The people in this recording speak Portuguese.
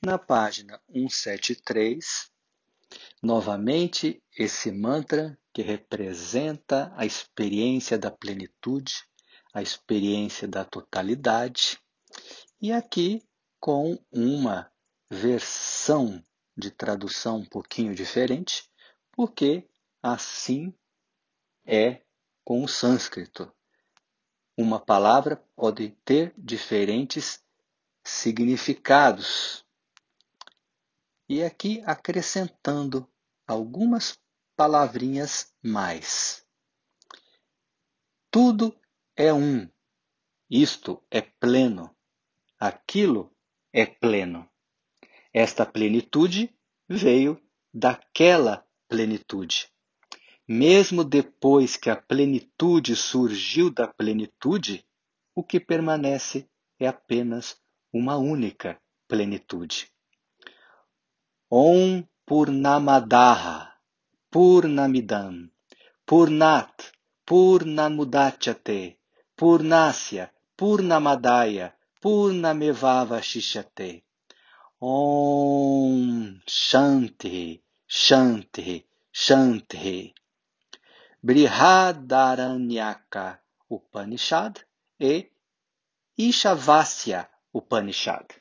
Na página 173, novamente esse mantra que representa a experiência da plenitude, a experiência da totalidade, e aqui com uma versão de tradução um pouquinho diferente, porque assim é com o sânscrito. Uma palavra pode ter diferentes significados. E aqui acrescentando algumas palavrinhas mais. Tudo é um. Isto é pleno. Aquilo é pleno. Esta plenitude veio daquela plenitude. Mesmo depois que a plenitude surgiu da plenitude, o que permanece é apenas uma única plenitude. Om Purnamadaha Purnamidam Purnat Purnamudachyate Purnasya Purnamadaya Purnamevava Shishate Om Shanti Shanti Shanti Brihadaranyaka Upanishad e Ishavasya Upanishad.